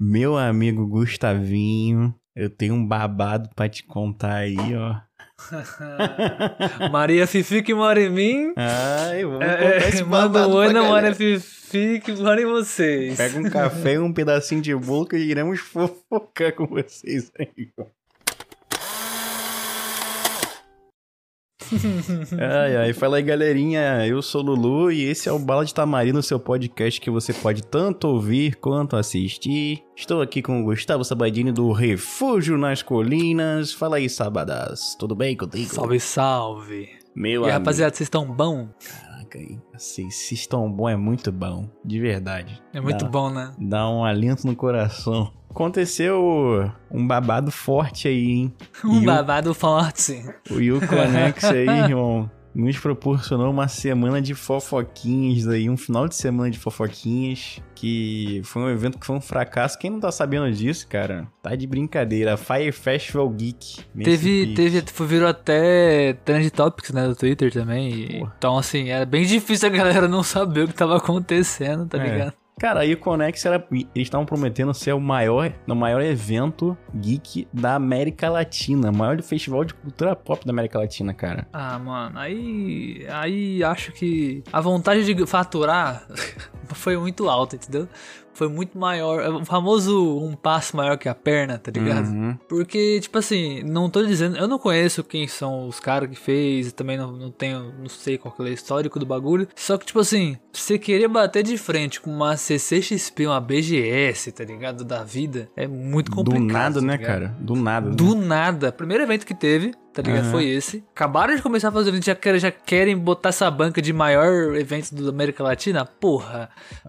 Meu amigo Gustavinho, eu tenho um babado pra te contar aí, ó. Maria Fifi que mora em mim. Ai, vamos É, é, esse manda um oi na. Maria Fifi que mora em vocês. Pega um café e um pedacinho de bolo que iremos fofocar com vocês aí. ó. Ai, ai, fala aí galerinha, eu sou o Lulu e esse é o Bala de Tamarindo, seu podcast que você pode tanto ouvir quanto assistir. Estou aqui com o Gustavo Sabadini do Refúgio nas Colinas. Fala aí, Sabadas, tudo bem contigo? Salve, salve. Meu E amigo. rapaziada, vocês estão bom? Hein? Assim, se estão bom é muito bom, de verdade. É muito Dá- bom, né? Dá um alento no coração. Aconteceu um babado forte aí, hein? Um E o- babado forte. O Yu Conex aí, irmão, nos proporcionou uma semana de fofoquinhas aí, um final de semana de fofoquinhas, que foi um evento que foi um fracasso. Quem não tá sabendo disso, cara, tá de brincadeira. Fire Festival Geek. Teve, teve, virou até Trend Topics, né, do Twitter também. Porra. Então, assim, era bem difícil a galera não saber o que tava acontecendo, tá É. ligado? Cara, aí o Conex era. Eles estavam prometendo ser o maior, o maior evento geek da América Latina. O maior festival de cultura pop da América Latina, cara. Ah, mano, aí. Aí acho que a vontade de faturar foi muito alta, entendeu? Foi muito maior. O famoso um passo maior que a perna, tá ligado? Uhum. Porque, tipo assim, não tô dizendo. Eu não conheço quem são os caras que fez, também não, não tenho. Não sei qual que é o histórico do bagulho. Só que, tipo assim, você querer bater de frente com uma CCXP, uma BGS, tá ligado? Da vida, é muito complicado. Do nada, tá né, cara? Do nada. né? Do nada. Primeiro evento que teve, tá ligado? Aham. Foi esse. Acabaram de começar a fazer já querem, já querem botar essa banca de maior evento da América Latina? Porra.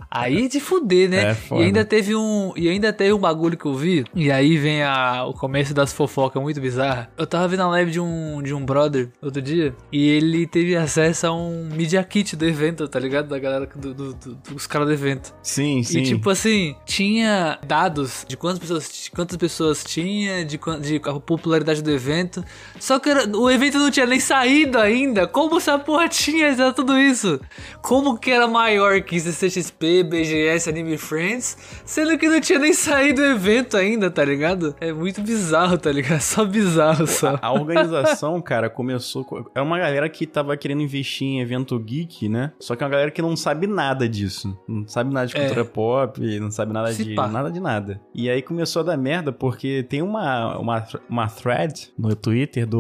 Aí de fuder, né? É e ainda teve um. E ainda teve um bagulho que eu vi. E aí vem a, o começo das fofocas muito bizarra. Eu tava vendo a live de um, de um brother outro dia. E ele teve acesso a um media kit do evento, tá ligado? Da galera do, do- do- dos caras do evento. Sim, sim. E tipo assim, tinha dados de quantas pessoas, quantas pessoas tinha, de, de a popularidade do evento. Só que era- o evento não tinha nem saído ainda. Como essa porra tinha tudo isso? Como que era maior que CCXP, BGS, Anime Friends, sendo que não tinha nem saído o evento ainda, tá ligado? É muito bizarro, tá ligado? Só bizarro só. A organização, cara, começou. com- É uma galera que tava querendo investir em evento geek, né? Só que é uma galera que não sabe nada disso. Não sabe nada de É. cultura pop, não sabe nada Se de pá. nada de nada. E aí começou a dar merda porque tem uma, uma, uma thread no Twitter do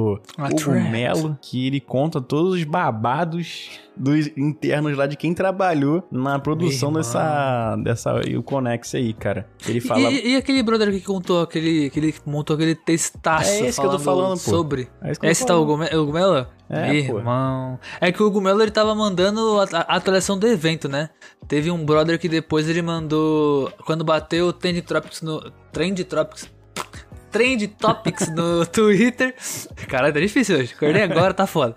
Thread. Melo que ele conta todos os babados dos internos lá de quem trabalhou na produção dessa dessa o Conex aí, cara. Ele fala E, e aquele brother que contou aquele, que montou aquele textaço É esse que eu tô falando, sobre É Esse tá o falando. Gume- o Gumelo? É, pô. irmão. É que o Gumelo ele tava mandando a, a atualização do evento, né? Teve um brother que depois ele mandou. Quando bateu o Trend Tropics no. Trend Tropics. Trend Topics no Twitter. Caralho, tá difícil hoje. Acordei agora, tá foda.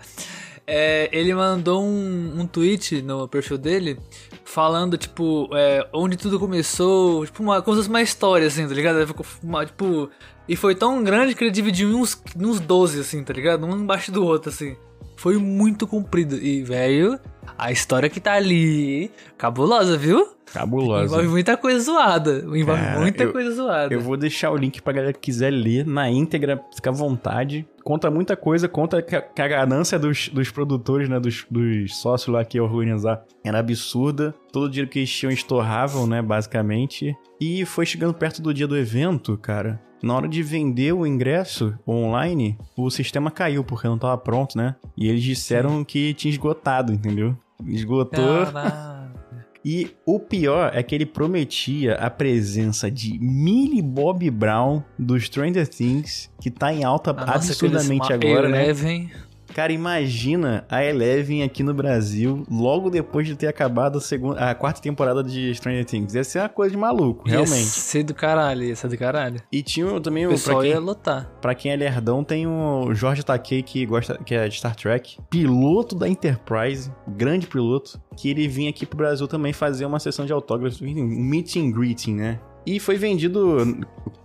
É, ele mandou um, um tweet no perfil dele falando, tipo, é, onde tudo começou, tipo, uma, como se fosse uma história, assim, tá ligado? Uma, tipo, e foi tão grande que ele dividiu em uns, uns 12, assim, tá ligado? Um embaixo do outro, assim. Foi muito comprido. E, velho, a história que tá ali, cabulosa, viu? cabulosa. Envolve muita coisa zoada. Envolve Cara, muita eu- coisa zoada. Eu vou deixar o link pra galera que quiser ler na íntegra, fica à vontade. Conta muita coisa, conta que a, que a ganância dos, dos produtores, né, dos, dos sócios lá que iam organizar era absurda. Todo o dinheiro que eles tinham estorravam, né, basicamente. E foi chegando perto do dia do evento, cara. Na hora de vender o ingresso online, o sistema caiu porque não tava pronto, né? E eles disseram que tinha esgotado, entendeu? Esgotou. E o pior é que ele prometia a presença de Millie Bob Brown do Stranger Things, que tá em alta A nossa absurdamente agora, né? Eleven. Cara, imagina a Eleven aqui no Brasil, logo depois de ter acabado a, segunda, a quarta temporada de Stranger Things. Ia ser uma coisa de maluco, Ia realmente. ser do caralho, ia ser do caralho. E tinha também O o. Pra pessoal quem, ia lotar. pra quem é lerdão, tem o Jorge Takei, que gosta, que é de Star Trek, piloto da Enterprise, grande piloto, que ele vinha aqui pro Brasil também fazer uma sessão de autógrafos, um meet and greeting, né? E foi vendido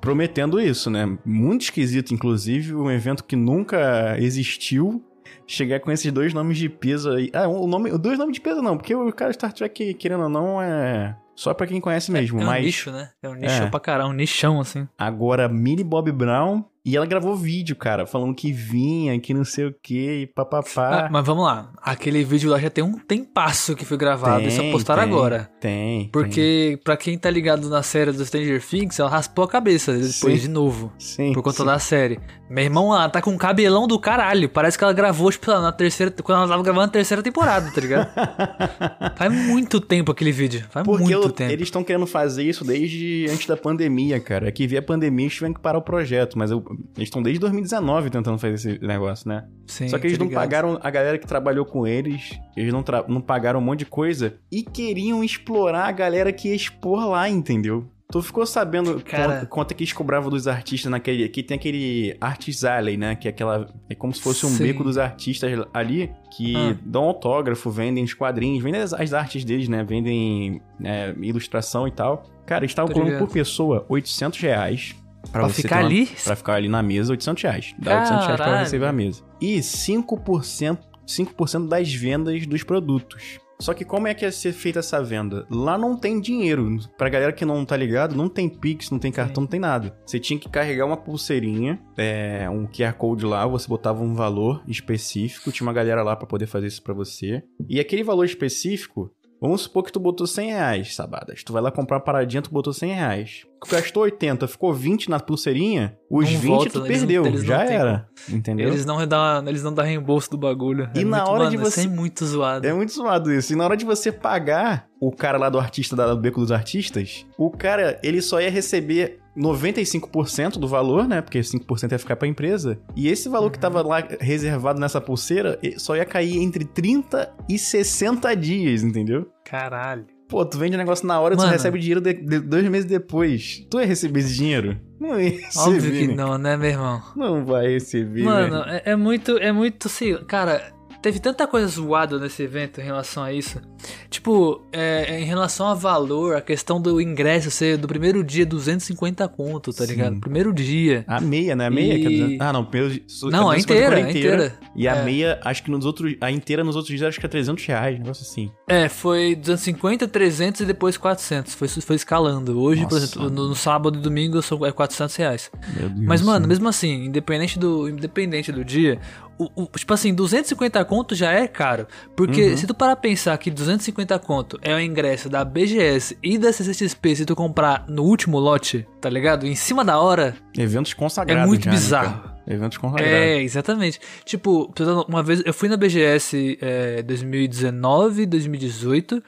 prometendo isso, né? Muito esquisito, inclusive, um evento que nunca existiu. Chegar com esses dois nomes de peso aí. Ah, o nome, dois nomes de peso não, porque o cara Star Trek, querendo ou não, é Só pra quem conhece mesmo, é um mas... nicho, né? É um nicho É. pra caralho, um nichão, assim. Agora, Millie Bob Brown... E ela gravou vídeo, cara, falando que vinha, que não sei o que, e papapá. Ah, mas vamos lá. Aquele vídeo lá já tem um tempasso que foi gravado e só postaram tem, agora. Tem, tem. Porque, pra quem tá ligado na série do Stranger Things, ela raspou a cabeça depois Sim. de novo. Sim, Por conta sim. da série. Meu irmão, ela tá com um cabelão do caralho. Parece que ela gravou, tipo, na terceira. Quando ela tava gravando a terceira temporada, tá ligado? Faz muito tempo aquele vídeo. Faz Porque muito eu- tempo. eles estão querendo fazer isso desde antes da pandemia, cara. É que veio a pandemia eles tiveram que parar o projeto, mas eu- eles estão desde 2019 tentando fazer esse negócio, né? Sim, Só que eles não ligado. pagaram a galera que trabalhou com eles, eles não, não pagaram um monte de coisa e queriam explorar a galera que ia expor lá, entendeu? Tu ficou sabendo Cara. quanto, quanto é que eles cobravam dos artistas naquele. Aqui tem aquele Artist Alley, né? Que é aquela. É como se fosse um Sim. beco dos artistas ali que Ah. dão autógrafo, vendem os quadrinhos, vendem as, as artes deles, né? Vendem é, ilustração e tal. Cara, eles estavam cobrando por pessoa 800 reais. Pra, Pra ficar uma- ali? Pra ficar ali na mesa, 800 reais. Dá 800 reais pra Caralho. receber a mesa. E 5%, 5% das vendas dos produtos. Só que como é que ia ser feita essa venda? Lá não tem dinheiro. Pra galera que não tá ligado, não tem Pix, não tem cartão, não tem nada. Você tinha que carregar uma pulseirinha, é, um QR Code lá, você botava um valor específico, tinha uma galera lá pra poder fazer isso pra você. E aquele valor específico, vamos supor que tu botou 100 reais, Sabadas. Tu vai lá comprar uma paradinha, tu botou 100 reais. Gastou 80, ficou 20 na pulseirinha, os Não 20 volta, tu perdeu, não já era. Entendeu? Eles não dão, eles não dão reembolso do bagulho. E É na muito- hora de mano, você- é muito zoado. É muito zoado isso. E na hora de você pagar o cara lá do artista, da- do Beco dos Artistas, o cara, ele só ia receber 95% do valor, né? Porque 5% ia ficar pra empresa. E esse valor que tava lá reservado nessa pulseira só ia cair entre 30 e 60 dias, entendeu? Caralho. Pô, tu vende o negócio na hora e tu recebe dinheiro de- de- dois meses depois. Tu ia receber esse dinheiro? Não ia receber. Óbvio que né? não, né, meu irmão? Não vai receber. Mano, velho. é, é muito, é muito assim, cara, teve tanta coisa zoada nesse evento em relação a isso. Tipo, é, em relação a valor, a questão do ingresso ser do primeiro dia 250 conto, tá Sim. ligado? Primeiro dia. A meia, né? A meia E- que é 200... Ah, não. Primeiro... Não, a 250 inteira, por a inteira. E a É. meia, acho que nos outros. A inteira nos outros dias acho que é 300 reais, um negócio assim. É, foi 250, 300 e depois 400. Foi, foi escalando. Hoje, por Nossa. exemplo, no, no sábado e domingo são é 400 reais. Meu Deus. Mas, mano, mesmo assim, independente do, independente do dia, o, o- tipo assim, 250 conto já é caro. Porque Uhum. se tu parar pensar que 250 conto é o ingresso da BGS e da CCXP se tu comprar no último lote, tá ligado? Em cima da hora, Eventos consagrados. é muito já, né, bizarro. cara? Eventos consagrados. É, exatamente. Tipo, uma vez eu fui na BGS é, 2019, 2018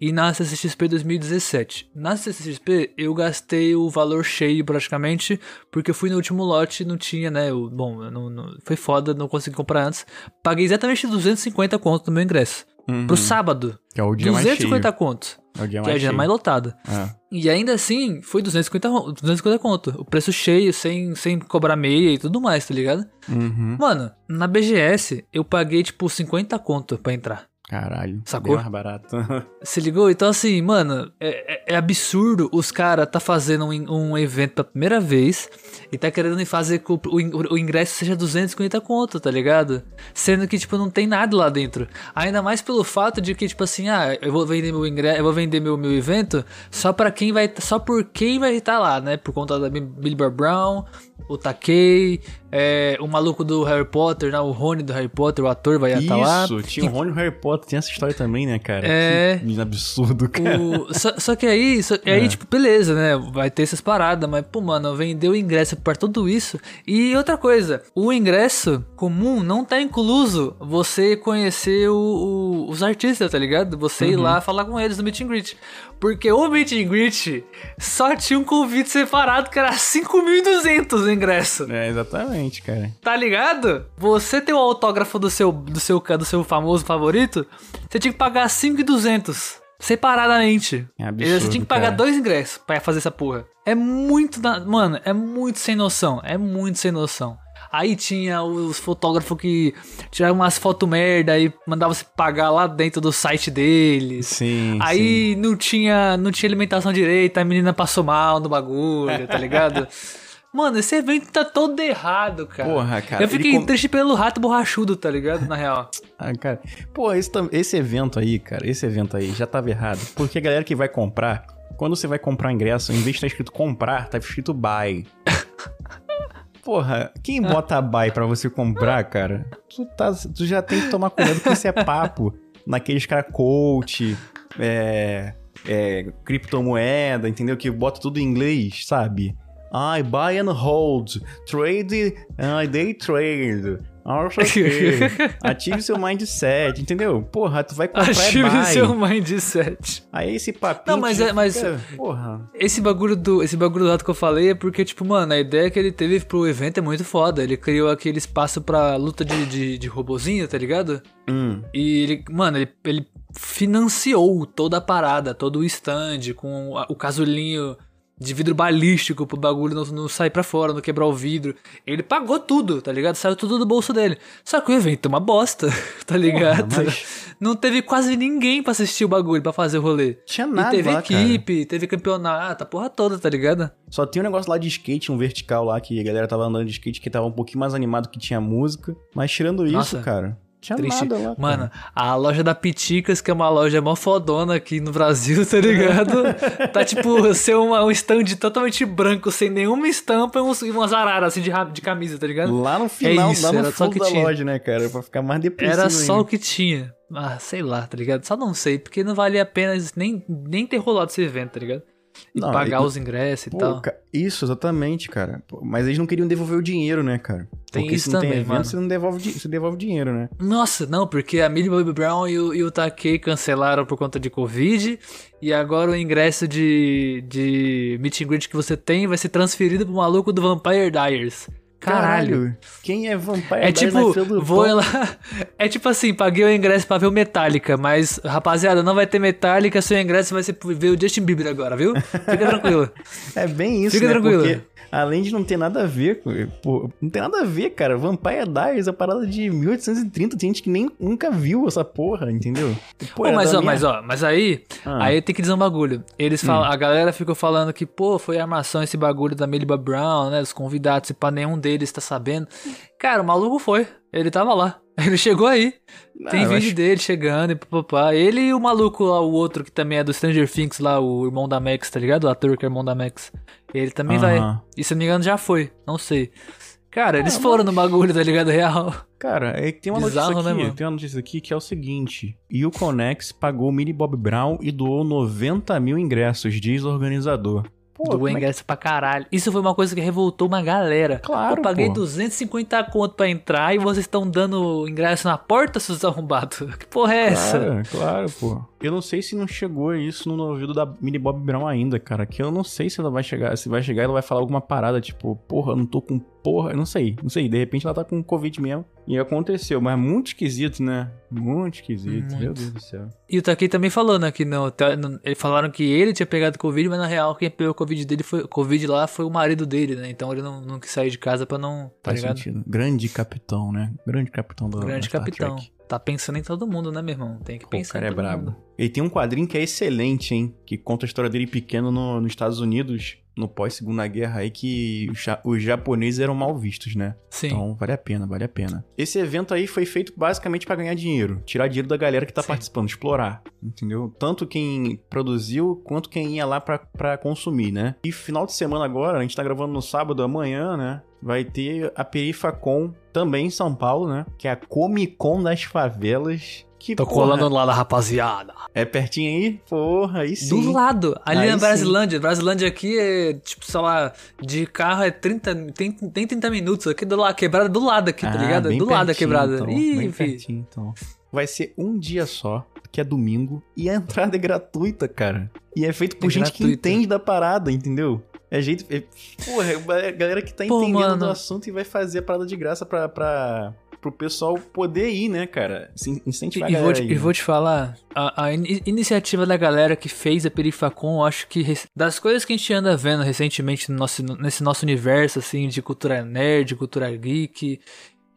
e na CCXP 2017. Na CCXP eu gastei o valor cheio praticamente, porque eu fui no último lote e não tinha, né? o- bom, eu não, não- foi foda, não consegui comprar antes. Paguei exatamente 250 conto no meu ingresso. Uhum. Pro sábado, Que é o dia 250 mais conto. É o dia Que mais é o dia cheio. mais lotado. É. E ainda assim, foi 250, ro- 250 conto. O preço cheio, sem, sem cobrar meia e tudo mais, tá ligado? Uhum. Mano, na BGS eu paguei tipo 50 conto pra entrar. Caralho. Sacou? Bem mais barato. Se ligou? Então assim, mano, é, é- é absurdo os caras tá fazendo um, um evento pela primeira vez e tá querendo fazer que o, o o ingresso seja 250 conto, tá ligado? Sendo que, tipo, não tem nada lá dentro. Ainda mais pelo fato de que, tipo assim, ah, eu vou vender meu ingresso, eu vou vender meu, meu evento só para quem vai, só por quem vai estar lá, né? Por conta da Billy Brown, o Takei, é, o maluco do Harry Potter, né? O Rony do Harry Potter, o ator vai estar lá. Isso, tinha o Rony e o Harry Potter, tem essa história também, né, cara? É. Que absurdo, cara. O- só, só que aí, só- aí É. tipo, beleza, né? Vai ter essas paradas, mas, pô, mano, vendeu o ingresso pra tudo isso. E outra coisa, o ingresso comum não tá incluso você conhecer o- o- os artistas, tá ligado? Você ir Uhum. lá falar com eles no meet and greet. Porque o meet and greet só tinha um convite separado que era 5.200 o ingresso. É, exatamente, cara. Tá ligado? Você tem o autógrafo do seu, do seu, do seu famoso favorito, você tinha que pagar 5,200 separadamente. É absurdo, você tinha que pagar cara. dois ingressos pra fazer essa porra. É muito, da- mano, é muito sem noção, é muito sem noção. Aí tinha os fotógrafos que tiravam umas fotos merda e mandavam você pagar lá dentro do site deles. Sim. Aí não tinha, não tinha alimentação direita, a menina passou mal no bagulho, tá ligado? Mano, esse evento tá todo errado, cara. Porra, cara, Eu fiquei com- triste pelo rato borrachudo, tá ligado? Na real. Ah, cara. Pô, esse, esse evento aí, cara, esse evento aí já tava errado. Porque a galera que vai comprar quando você vai comprar ingresso, em vez de estar escrito comprar, tá escrito buy. Porra, quem bota buy pra você comprar, cara? Tu, tá, tu já tem que tomar cuidado que isso é papo. Naqueles cara coach, é, é, criptomoeda, entendeu? Que bota tudo em inglês, sabe? I buy and hold, trade, I day trade. Ative seu mindset, entendeu? Porra, tu vai comprar Ative é seu mindset. Aí esse papinho... Não, mas é- mas- fica- Porra... Esse bagulho do esse bagulho do lado que eu falei é porque, tipo, mano, a ideia que ele teve pro evento é muito foda. Ele criou aquele espaço pra luta de, de, de robozinho, tá ligado? Hum. E ele, mano, ele, ele financiou toda a parada, todo o stand, com o casulinho de vidro balístico pro bagulho não, não sair pra fora, não quebrar o vidro. Ele pagou tudo, tá ligado? Saiu tudo do bolso dele. Só que o evento é uma bosta, tá ligado? mas- Não teve quase ninguém pra assistir o bagulho, pra fazer o rolê. Tinha E nada teve lá, cara. equipe, teve campeonato, a porra toda, tá ligado? Só tem um negócio lá de skate, um vertical lá, que a galera tava andando de skate, que tava um pouquinho mais animado, que tinha música. Mas tirando isso, Nossa, cara, tinha Triste. nada lá. Mano, a loja da Piticas, que é uma loja mó fodona aqui no Brasil, tá ligado? tá tipo, ser uma, um stand totalmente branco, sem nenhuma estampa e uns- e umas araras assim de, de camisa, tá ligado? Lá no final, É isso, lá no era só que da tinha. loja, né, cara? Pra ficar mais depressivo Era só o ainda. que tinha. Ah, sei lá, tá ligado? Só não sei, porque não valia a pena nem, nem ter rolado esse evento, tá ligado? E Não, pagar e- os ingressos e Pô, tal. ca- Isso, exatamente, cara. Mas eles não queriam devolver o dinheiro, né, cara? Tem Porque isso se não tem também, evento, mano. você não devolve, você devolve dinheiro, né? Nossa, não, porque a Millie Bobby Brown e o, e o Takei cancelaram por conta de Covid. E agora o ingresso de, de meet and greet que você tem vai ser transferido pro maluco do Vampire Diaries. Caralho. Quem é Vampire É tipo, vou lá. É tipo assim, paguei o ingresso pra ver o Metallica, mas, rapaziada, não vai ter Metallica, seu ingresso vai ser ver o Justin Bieber agora, viu? Fica tranquilo. É bem isso, Fica né? tranquilo. Porque além de não ter nada a ver, pô, não tem nada a ver, cara. Vampire Diaries é parada de 1830, tem gente que nem nunca viu essa porra, entendeu? Pô, é mas, ó, minha- mas ó, mas aí, Ah. aí tem que dizer um bagulho. Eles falam, a galera ficou falando que, pô, foi armação esse bagulho da Bob Brown, né? Dos convidados, e pra nenhum deles tá sabendo. Cara, o maluco foi. Ele tava lá. Ele chegou aí. Não, Tem eu vídeo acho- dele chegando e papapá. Ele e o maluco lá, o outro que também é do Stranger Things lá, o irmão da Max, tá ligado? O ator que é irmão da Max. Ele também vai. E se não me engano já foi. Não sei. Cara, eles Ah, foram no bagulho, tá ligado? Real. Cara, é que tem uma Bizarro, notícia né, aqui, mano? tem uma notícia aqui que é o seguinte: o Conex pagou o Millie Bob Brown e doou 90 mil ingressos, diz o organizador. Pô, do como é que- ingresso pra caralho. Isso foi uma coisa que revoltou uma galera. Claro, Eu paguei pô. 250 conto pra entrar e vocês estão dando ingresso na porta, seus arrombados. Que porra é essa? Claro, claro, pô. Eu não sei se não chegou isso no ouvido da Millie Bob Brown ainda, cara. Que eu não sei se ela vai chegar. Se vai chegar, ela vai falar alguma parada, tipo, porra, eu não tô com porra. Eu não sei, não sei. De repente ela tá com Covid mesmo. E aconteceu, mas muito esquisito, né? Muito esquisito, meu Muito. Deus do céu. E o Takei também falou, né? Que não, tá- eles falaram que ele tinha pegado Covid, mas na real quem pegou Covid dele foi Covid lá foi o marido dele, né? Então ele não, não quis sair de casa pra não. Tá Faz ligado? sentido. Grande capitão, né? Grande capitão do Grande capitão. Trek. Tá pensando em todo mundo, né, meu irmão? Tem que Pô, o pensar. cara em é brabo. mundo. Ele tem um quadrinho que é excelente, hein? Que conta a história dele pequeno no- nos Estados Unidos, no pós-segunda guerra aí, que os, ja- os japoneses eram mal vistos, né? Sim. Então, vale a pena, vale a pena. Esse evento aí foi feito basicamente pra ganhar dinheiro. Tirar dinheiro da galera que tá Sim. participando, explorar. Entendeu? Tanto quem produziu, quanto quem ia lá pra, pra consumir, né? E final de semana agora, a gente tá gravando no sábado, amanhã, né? Vai ter a Perifacon também em São Paulo, né? Que é a Comic Con das favelas. Que, Tô porra, colando lá da rapaziada. É pertinho aí? Porra, aí sim. Do lado, ali Aí na sim. Brasilândia. Brasilândia aqui é, tipo, sei lá, de carro é 30, tem, tem 30 minutos. Aqui do lado, quebrada do lado aqui, tá Ah, ligado? bem Do lado da pertinho, quebrada. Então, Ih, bem pertinho, então. Vai ser um dia só, que é domingo, e a entrada é gratuita, cara. E é feito por É gente que gratuita. entende da parada, entendeu? É jeito. É, porra, é a galera que tá Pô, entendendo mano. do assunto e vai fazer a parada de graça pra, pra, pro pessoal poder ir, né, cara? Se incentivar E, a vou galera te, aí, e né? vou te falar, a, a ini- iniciativa da galera que fez a Perifacon, eu acho que das coisas que a gente anda vendo recentemente no nosso, nesse nosso universo, assim, de cultura nerd, cultura geek,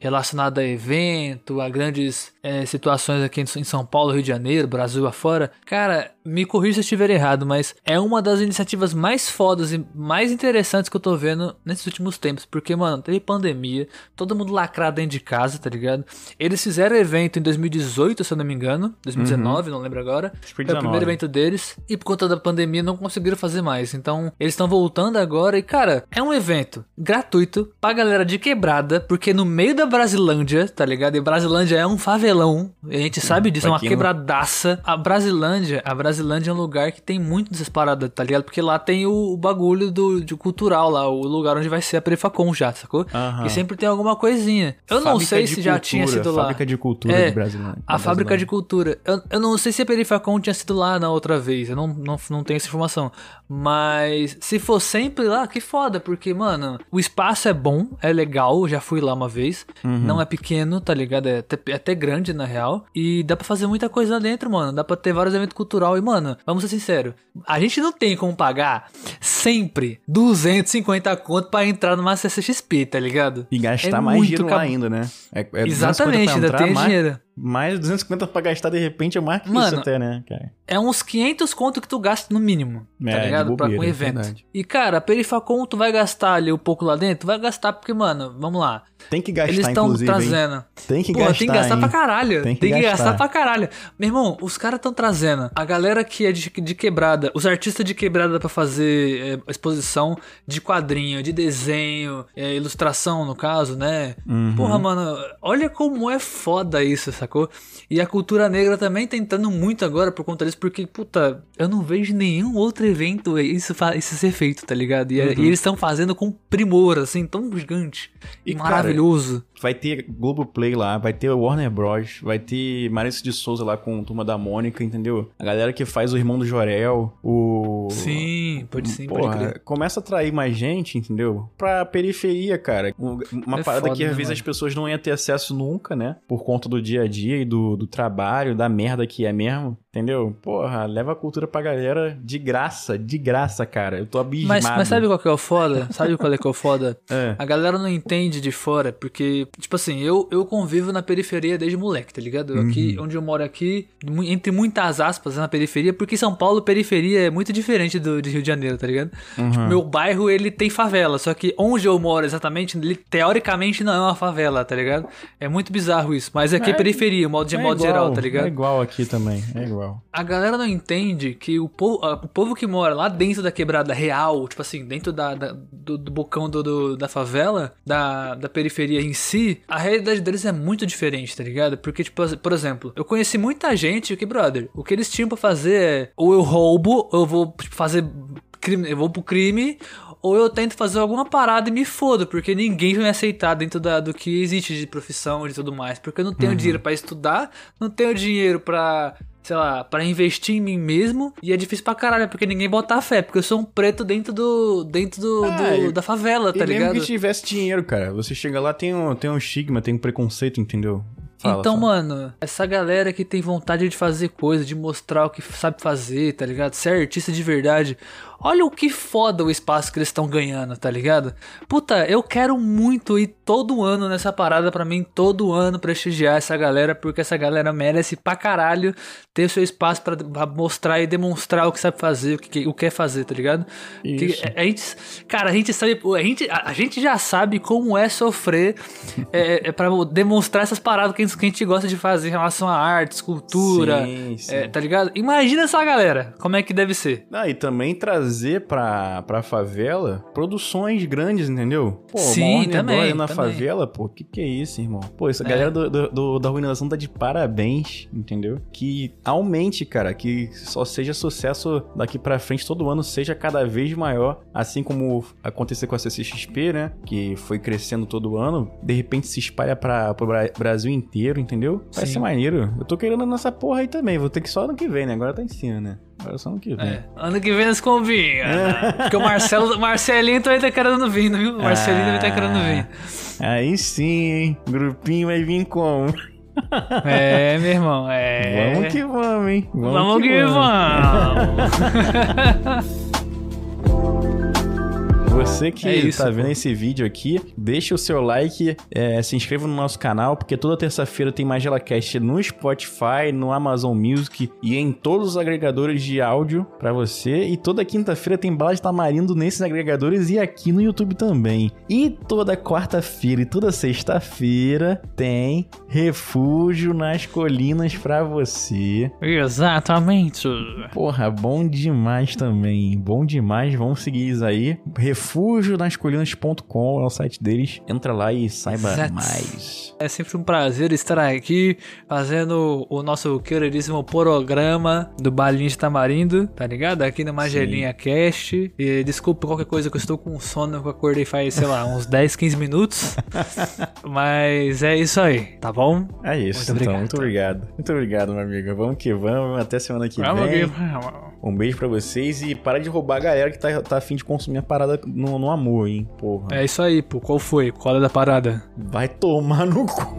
relacionada a evento, a grandes eh, situações aqui em em São Paulo, Rio de Janeiro, Brasil afora, cara, me corrija se eu estiver errado, mas é uma das iniciativas mais fodas e mais interessantes que eu tô vendo nesses últimos tempos. Porque, mano, teve pandemia, todo mundo lacrado dentro de casa, tá ligado? Eles fizeram evento em 2018, se eu não me engano. 2019, não lembro agora. Acho foi o 19. primeiro evento deles. E por conta da pandemia não conseguiram fazer mais. Então, eles estão voltando agora. E, cara, é um evento gratuito pra galera de quebrada. Porque no meio da Brasilândia, tá ligado? E Brasilândia é um favelão. A gente sabe disso, é uma não- quebradaça. A Brasilândia, a Brasilândia é um lugar que tem muito dessas paradas, tá ligado? Porque lá tem o, o bagulho do, cultural lá, o lugar onde vai ser a Prefacon já, sacou? Aham. Que sempre tem alguma coisinha. Eu não Fábrica sei de se já cultura, tinha sido lá. Fábrica de cultura É, de Brasilândia. A fábrica de cultura. Eu, eu não sei se a Perifacon tinha sido lá na outra vez. Eu não, não, não tenho essa informação. Mas se for sempre lá, que foda. Porque, mano, o espaço é bom, é legal. Eu já fui lá uma vez. Uhum. Não é pequeno, tá ligado? É até, é até grande, na real. E dá pra fazer muita coisa lá dentro, mano. Dá pra ter vários eventos cultural. E, mano, vamos ser sinceros. A gente não tem como pagar sempre 250 conto pra entrar numa CCXP, tá ligado? E gastar É mais dinheiro lá cab- ainda, né? É, é 250 Exatamente, ainda entrar, tem mais, dinheiro. Mais 250 pra gastar de repente é mais que Mano, isso até, né, cara? é uns 500 conto que tu gasta no mínimo, É, tá ligado? Pra bobeira, um é evento. verdade. E cara, Perifacon tu vai gastar ali um pouco lá dentro? Tu vai gastar porque, mano, vamos lá. Tem que gastar, Eles estão inclusive, hein? trazendo. Tem que Pô, gastar, tem que gastar hein? pra caralho. Tem Tem que que, gastar. gastar. pra caralho. Meu irmão, os caras estão trazendo a galera que é de, de quebrada, os artistas de quebrada pra fazer é, exposição de quadrinho, de desenho, é, ilustração, no caso, né? Uhum. Porra, mano, olha como é foda isso, sacou? E a cultura negra também tentando muito agora por conta disso, porque, puta, eu não vejo nenhum outro evento isso, isso ser feito, tá ligado? E, e eles estão fazendo com primor, assim, tão gigante e, E, cara, maravilhoso. Vai ter Globoplay lá, vai ter Warner Bros, vai ter Marisa de Souza lá com Turma da Mônica, entendeu? A galera que faz o Irmão do Jorel, o... Sim, pode sim, pode Porra, crer. começa a atrair mais gente, entendeu? Pra periferia, cara. Um- Uma É parada foda, que às né, vezes mano? as pessoas não iam ter acesso nunca, né? Por conta do dia a dia e do, do trabalho, da merda que é mesmo. Entendeu? Porra, leva a cultura pra galera de graça, de graça, cara. Eu tô abismado. Mas, mas sabe qual que é o foda? Sabe qual é que é o foda? É. A galera não entende de fora, porque, tipo assim, eu, eu convivo na periferia desde moleque, tá ligado? Eu Aqui, Uhum. onde eu moro aqui, entre muitas aspas, na periferia, porque São Paulo, periferia, é muito diferente do de Rio de Janeiro, tá ligado? Uhum. Tipo, meu bairro, ele tem favela, só que onde eu moro exatamente, ele teoricamente não é uma favela, tá ligado? É muito bizarro isso, mas aqui é, É- periferia, modo, de É modo igual, geral, tá ligado? É igual aqui também, é igual. A galera não entende que o povo, o povo que mora lá dentro da quebrada real, tipo assim, dentro da, da- do, do bocão do, do- da favela, da, da periferia em si, a realidade deles é muito diferente, tá ligado? Porque, tipo, por exemplo, eu conheci muita gente que, brother, o que eles tinham pra fazer é ou eu roubo, ou eu vou tipo, fazer crime, eu vou pro crime, ou eu tento fazer alguma parada e me fodo, porque ninguém vai me aceitar dentro da, do que existe de profissão e tudo mais. Porque eu não tenho dinheiro pra estudar, não tenho dinheiro pra, sei lá, pra investir em mim mesmo. E é difícil pra caralho, porque ninguém bota a fé, porque eu sou um preto dentro do. dentro do, Ah, do- e- da favela, tá e mesmo ligado? que tivesse dinheiro, cara, você chega lá, tem um, tem um estigma, tem um preconceito, entendeu? Fala, então, fala. mano, essa galera que tem vontade de fazer coisa, de mostrar o que sabe fazer, tá ligado? Ser artista de verdade. Olha o que foda o espaço que eles estão ganhando, tá ligado? Puta, eu quero muito ir todo ano nessa parada pra mim, todo ano prestigiar essa galera, porque essa galera merece pra caralho ter o seu espaço pra pra mostrar e demonstrar o que sabe fazer, o que, o que quer fazer, tá ligado? Que Isso. a gente, cara, a gente sabe, a gente, a, a gente já sabe como é sofrer é, é para demonstrar essas paradas que a, gente, que a gente gosta de fazer em relação à arte, escultura, Sim, sim. é, tá ligado? Imagina essa galera, como é que deve ser. Ah, e também trazer pra, pra favela produções grandes, entendeu? Pô, Sim, uma também, na também. favela, pô, que que é isso, irmão? Pô, essa É. galera do, do- do- da organização tá de parabéns, entendeu? Que aumente, cara, que só seja sucesso daqui pra frente, todo ano seja cada vez maior, assim como aconteceu com a CCXP, né? Que foi crescendo todo ano, de repente se espalha pra, pro Bra- Brasil inteiro, entendeu? Vai Sim. ser maneiro. Eu tô querendo nessa porra aí também, vou ter que só ano que vem, né? Agora tá em cima, né? Agora só ano que vem. É, ano que vem nós combina. né? Porque o Marcelo, Marcelinho também tá querendo vir, viu? O Marcelinho também tá querendo vir. Aí sim, hein? Grupinho vai vir como? É, meu irmão, é. Vamos que vamos, hein? Vamos que vamos. Você que É isso, tá vendo pô. esse vídeo aqui, deixa o seu like, é, se inscreva no nosso canal, porque toda terça-feira tem MagelaCast no Spotify, no Amazon Music e em todos os agregadores de áudio pra você. E toda quinta-feira tem bala de tamarindo nesses agregadores e aqui no YouTube também. E toda quarta-feira e toda sexta-feira tem Refúgio nas Colinas pra você. Exatamente. Porra, bom demais também. Bom demais. Vamos seguir isso aí. Refugionascolinas.com é o site deles. Entra lá e saiba Exato. mais. É sempre um prazer estar aqui fazendo o nosso queridíssimo programa do Balinho de Tamarindo, tá ligado? Aqui no Magelinha Cast. E desculpe qualquer coisa que eu estou com sono, que eu acordei faz, sei lá, uns 10, 15 minutos. Mas é isso aí, tá bom? É isso, Muito então. obrigado. Muito obrigado. Muito obrigado, meu amigo. Vamos que vamos. Até semana que Vamos vem. Um beijo pra vocês e para de roubar a galera que tá, tá afim de consumir a parada no, no amor, hein? Porra. É isso aí, pô. Qual foi? Qual é da parada? Vai tomar no cu.